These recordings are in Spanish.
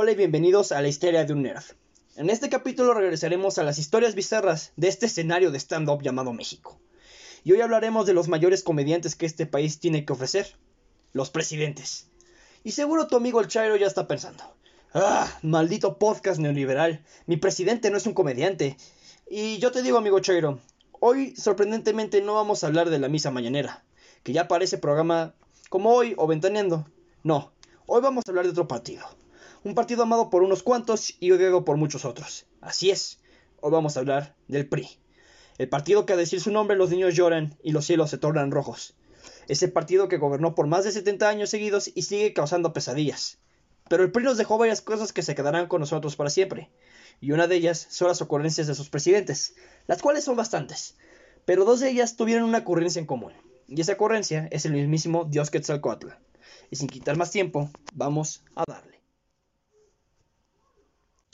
Hola y bienvenidos a la historia de un nerd. En este capítulo regresaremos a las historias bizarras de este escenario de stand-up llamado México. Y hoy hablaremos de los mayores comediantes que este país tiene que ofrecer, los presidentes. Y seguro tu amigo el Chairo ya está pensando, ah, maldito podcast neoliberal, mi presidente no es un comediante. Y yo te digo amigo Chairo, hoy sorprendentemente no vamos a hablar de la misa mañanera, que ya parece programa como hoy o ventaneando. No, hoy vamos a hablar de otro partido un partido amado por unos cuantos y odiado por muchos otros. Así es, hoy vamos a hablar del PRI. El partido que a decir su nombre los niños lloran y los cielos se tornan rojos. Ese partido que gobernó por más de 70 años seguidos y sigue causando pesadillas. Pero el PRI nos dejó varias cosas que se quedarán con nosotros para siempre. Y una de ellas son las ocurrencias de sus presidentes, las cuales son bastantes. Pero dos de ellas tuvieron una ocurrencia en común. Y esa ocurrencia es el mismísimo Dios Quetzalcoatl. Y sin quitar más tiempo, vamos a darle.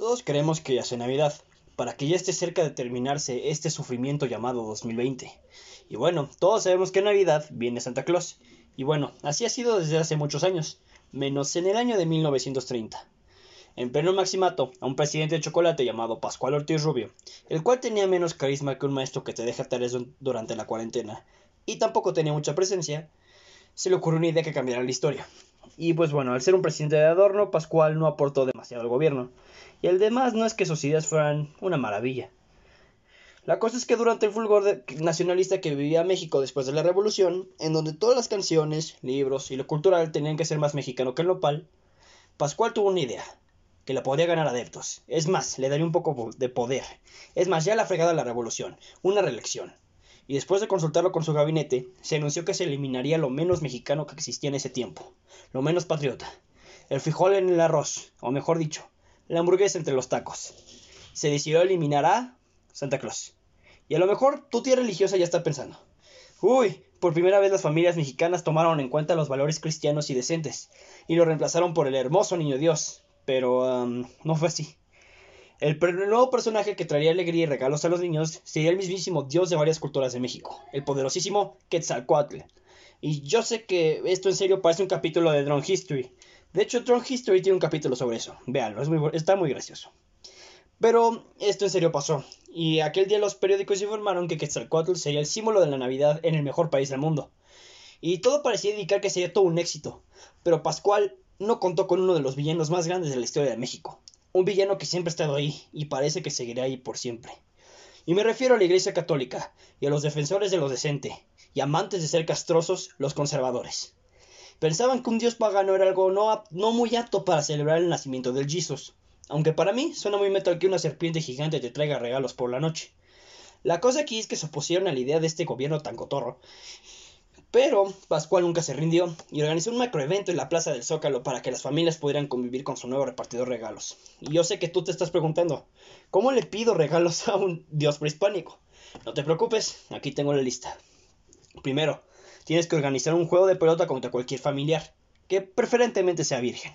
Todos queremos que ya sea Navidad, para que ya esté cerca de terminarse este sufrimiento llamado 2020. Y bueno, todos sabemos que Navidad viene Santa Claus. Y bueno, así ha sido desde hace muchos años, menos en el año de 1930. En pleno maximato, a un presidente de chocolate llamado Pascual Ortiz Rubio, el cual tenía menos carisma que un maestro que te deja tareas durante la cuarentena, y tampoco tenía mucha presencia, se le ocurrió una idea que cambiara la historia. Y pues bueno, al ser un presidente de adorno, Pascual no aportó demasiado al gobierno, y el demás no es que sus ideas fueran una maravilla. La cosa es que durante el fulgor nacionalista que vivía México después de la revolución, en donde todas las canciones, libros y lo cultural tenían que ser más mexicano que el nopal, Pascual tuvo una idea, que la podía ganar adeptos. Es más, le daría un poco de poder. Es más, ya la fregada la revolución, una reelección. Y después de consultarlo con su gabinete, se anunció que se eliminaría lo menos mexicano que existía en ese tiempo, lo menos patriota. El frijol en el arroz, o mejor dicho, la hamburguesa entre los tacos. Se decidió eliminar a Santa Claus. Y a lo mejor tu tía religiosa ya está pensando. Uy, por primera vez las familias mexicanas tomaron en cuenta los valores cristianos y decentes, y lo reemplazaron por el hermoso niño Dios. Pero no fue así. El, nuevo personaje que traería alegría y regalos a los niños sería el mismísimo dios de varias culturas de México, el poderosísimo Quetzalcoatl. Y yo sé que esto en serio parece un capítulo de Drone History, de hecho, Tron History tiene un capítulo sobre eso. Véanlo, es está muy gracioso. Pero esto en serio pasó. Y aquel día los periódicos informaron que Quetzalcoatl sería el símbolo de la Navidad en el mejor país del mundo. Y todo parecía indicar que sería todo un éxito. Pero Pascual no contó con uno de los villanos más grandes de la historia de México. Un villano que siempre ha estado ahí y parece que seguirá ahí por siempre. Y me refiero a la Iglesia Católica y a los defensores de lo decente y amantes de ser castrosos, los conservadores. Pensaban que un dios pagano era algo no, no muy apto para celebrar el nacimiento del Jesus. Aunque para mí suena muy metal que una serpiente gigante te traiga regalos por la noche. La cosa aquí es que se opusieron a la idea de este gobierno tan cotorro. Pero Pascual nunca se rindió y organizó un macroevento en la Plaza del Zócalo para que las familias pudieran convivir con su nuevo repartidor de regalos. Y yo sé que tú te estás preguntando, ¿cómo le pido regalos a un dios prehispánico? No te preocupes, aquí tengo la lista. Primero, Tienes que organizar un juego de pelota contra cualquier familiar, que preferentemente sea virgen.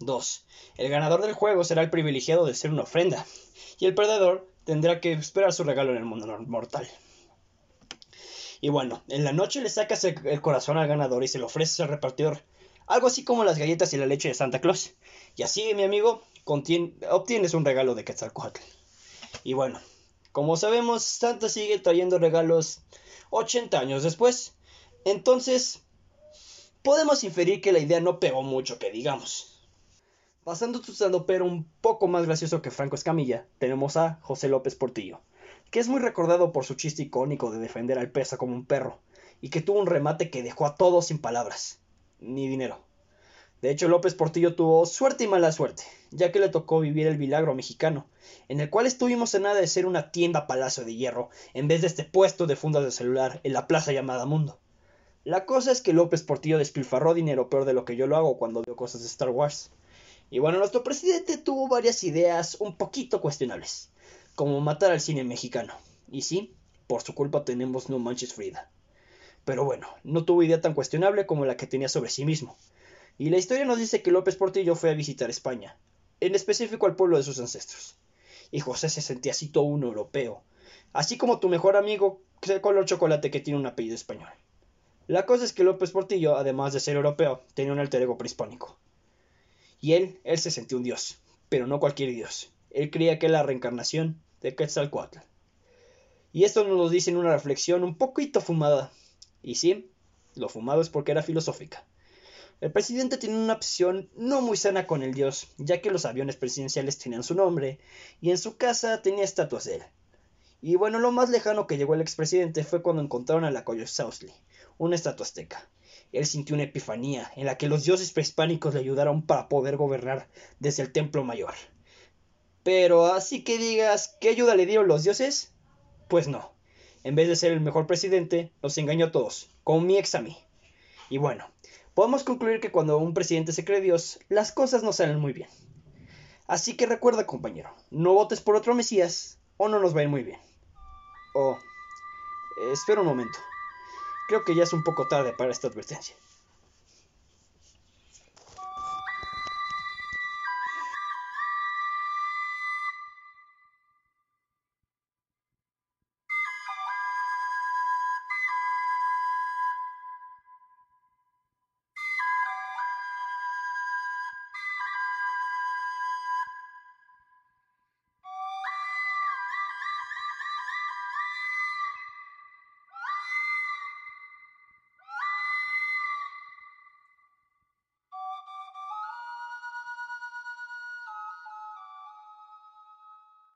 2. El ganador del juego será el privilegiado de ser una ofrenda, y el perdedor tendrá que esperar su regalo en el mundo mortal. Y bueno, en la noche le sacas el, corazón al ganador y se lo ofreces al repartidor, algo así como las galletas y la leche de Santa Claus. Y así, mi amigo, obtienes un regalo de Quetzalcoatl. Y bueno, como sabemos, Santa sigue trayendo regalos 80 años después, entonces, podemos inferir que la idea no pegó mucho, que digamos. Pasando tu pero un poco más gracioso que Franco Escamilla, tenemos a José López Portillo, que es muy recordado por su chiste icónico de defender al pesa como un perro, y que tuvo un remate que dejó a todos sin palabras, ni dinero. De hecho, López Portillo tuvo suerte y mala suerte, ya que le tocó vivir el milagro mexicano, en el cual estuvimos en nada de ser una tienda palacio de hierro, en vez de este puesto de fundas de celular en la plaza llamada Mundo. La cosa es que López Portillo despilfarró dinero peor de lo que yo lo hago cuando veo cosas de Star Wars. Y bueno, nuestro presidente tuvo varias ideas un poquito cuestionables, como matar al cine mexicano. Y sí, por su culpa tenemos No Manches Frida. Pero bueno, no tuvo idea tan cuestionable como la que tenía sobre sí mismo. Y la historia nos dice que López Portillo fue a visitar España, en específico al pueblo de sus ancestros. Y José se sentía así todo un europeo, así como tu mejor amigo, el color chocolate que tiene un apellido español. La cosa es que López Portillo, además de ser europeo, tenía un alter ego prehispánico. Y él, él se sentía un dios, pero no cualquier dios. Él creía que era la reencarnación de Quetzalcoatl. Y esto nos lo dice en una reflexión un poquito fumada. Y sí, lo fumado es porque era filosófica. El presidente tiene una opción no muy sana con el dios, ya que los aviones presidenciales tenían su nombre y en su casa tenía estatuas de él. Y bueno, lo más lejano que llegó el expresidente fue cuando encontraron a la Coyosausley, una estatua azteca. Él sintió una epifanía en la que los dioses prehispánicos le ayudaron para poder gobernar desde el templo mayor. Pero así que digas, ¿qué ayuda le dieron los dioses? Pues no. En vez de ser el mejor presidente, nos engañó a todos, como mi ex a mí. Y bueno, podemos concluir que cuando un presidente se cree Dios, las cosas no salen muy bien. Así que recuerda, compañero, no votes por otro Mesías o no nos va a ir muy bien. Oh, espera un momento. Creo que ya es un poco tarde para esta advertencia.